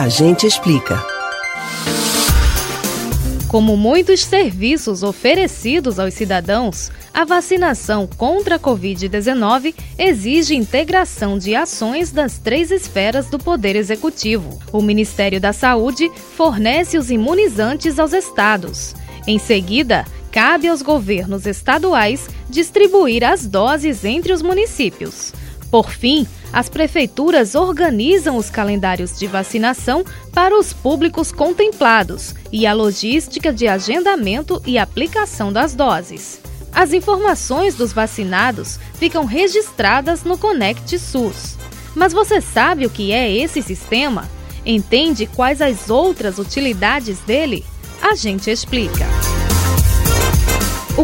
A gente explica. Como muitos serviços oferecidos aos cidadãos, a vacinação contra a Covid-19 exige integração de ações das três esferas do Poder Executivo. O Ministério da Saúde fornece os imunizantes aos estados. Em seguida, cabe aos governos estaduais distribuir as doses entre os municípios. Por fim, as prefeituras organizam os calendários de vacinação para os públicos contemplados e a logística de agendamento e aplicação das doses. As informações dos vacinados ficam registradas no Conect SUS. Mas você sabe o que é esse sistema? Entende quais as outras utilidades dele? A gente explica.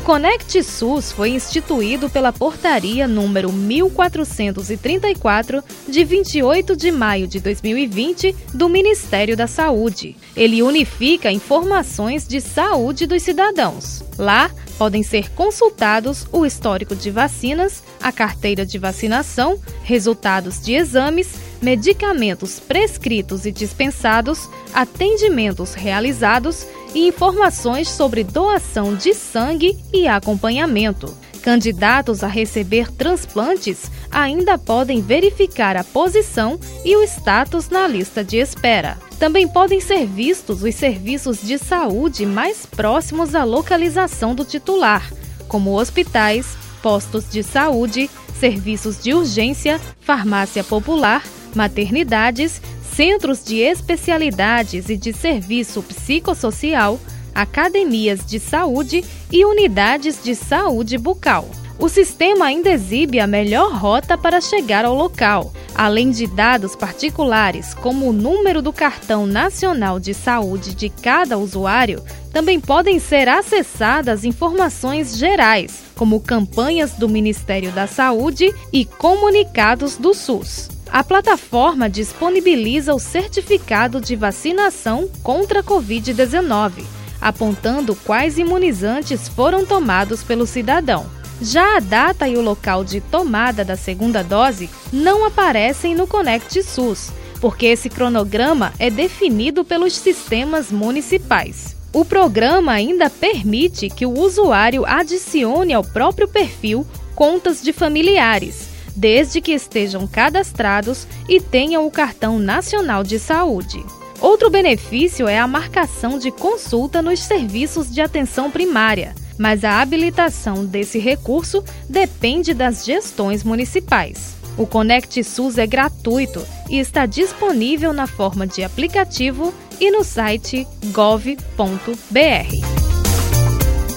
Conect SUS foi instituído pela Portaria número 1434, de 28 de maio de 2020, do Ministério da Saúde. Ele unifica informações de saúde dos cidadãos. Lá podem ser consultados o histórico de vacinas, a carteira de vacinação, resultados de exames, medicamentos prescritos e dispensados, atendimentos realizados e informações sobre doação de sangue e acompanhamento. Candidatos a receber transplantes ainda podem verificar a posição e o status na lista de espera. Também podem ser vistos os serviços de saúde mais próximos à localização do titular, como hospitais, postos de saúde, serviços de urgência, farmácia popular, maternidades centros de especialidades e de serviço psicossocial, academias de saúde e unidades de saúde bucal. O sistema ainda exibe a melhor rota para chegar ao local, além de dados particulares, como o número do cartão nacional de saúde de cada usuário, também podem ser acessadas informações gerais, como campanhas do Ministério da Saúde e comunicados do SUS. A plataforma disponibiliza o certificado de vacinação contra a Covid-19, apontando quais imunizantes foram tomados pelo cidadão. Já a data e o local de tomada da segunda dose não aparecem no Conect SUS, porque esse cronograma é definido pelos sistemas municipais. O programa ainda permite que o usuário adicione ao próprio perfil contas de familiares desde que estejam cadastrados e tenham o cartão nacional de saúde. Outro benefício é a marcação de consulta nos serviços de atenção primária, mas a habilitação desse recurso depende das gestões municipais. O Conect SUS é gratuito e está disponível na forma de aplicativo e no site gov.br.